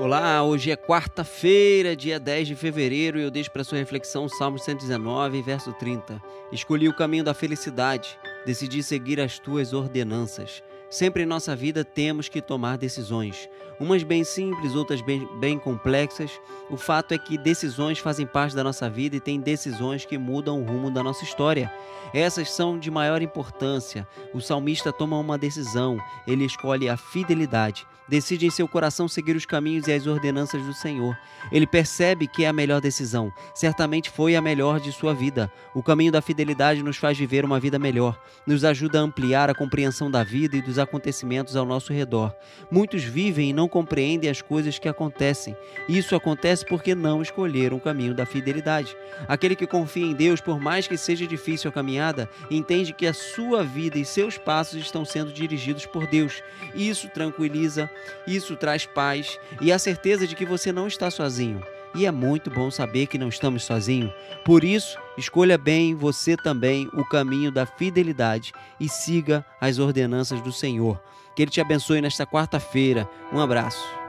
Olá, hoje é quarta-feira, dia 10 de fevereiro, e eu deixo para sua reflexão o Salmo 119, verso 30. Escolhi o caminho da felicidade, decidi seguir as tuas ordenanças. Sempre em nossa vida temos que tomar decisões, umas bem simples, outras bem, bem, complexas. O fato é que decisões fazem parte da nossa vida e tem decisões que mudam o rumo da nossa história. Essas são de maior importância. O salmista toma uma decisão, ele escolhe a fidelidade, decide em seu coração seguir os caminhos e as ordenanças do Senhor. Ele percebe que é a melhor decisão, certamente foi a melhor de sua vida. O caminho da fidelidade nos faz viver uma vida melhor, nos ajuda a ampliar a compreensão da vida e dos acontecimentos ao nosso redor. Muitos vivem e não compreendem as coisas que acontecem. Isso acontece porque não escolheram o caminho da fidelidade. Aquele que confia em Deus, por mais que seja difícil a caminhada, entende que a sua vida e seus passos estão sendo dirigidos por Deus. Isso tranquiliza, isso traz paz e a certeza de que você não está sozinho. E é muito bom saber que não estamos sozinhos. Por isso, escolha bem você também o caminho da fidelidade e siga as ordenanças do Senhor. Que Ele te abençoe nesta quarta-feira. Um abraço.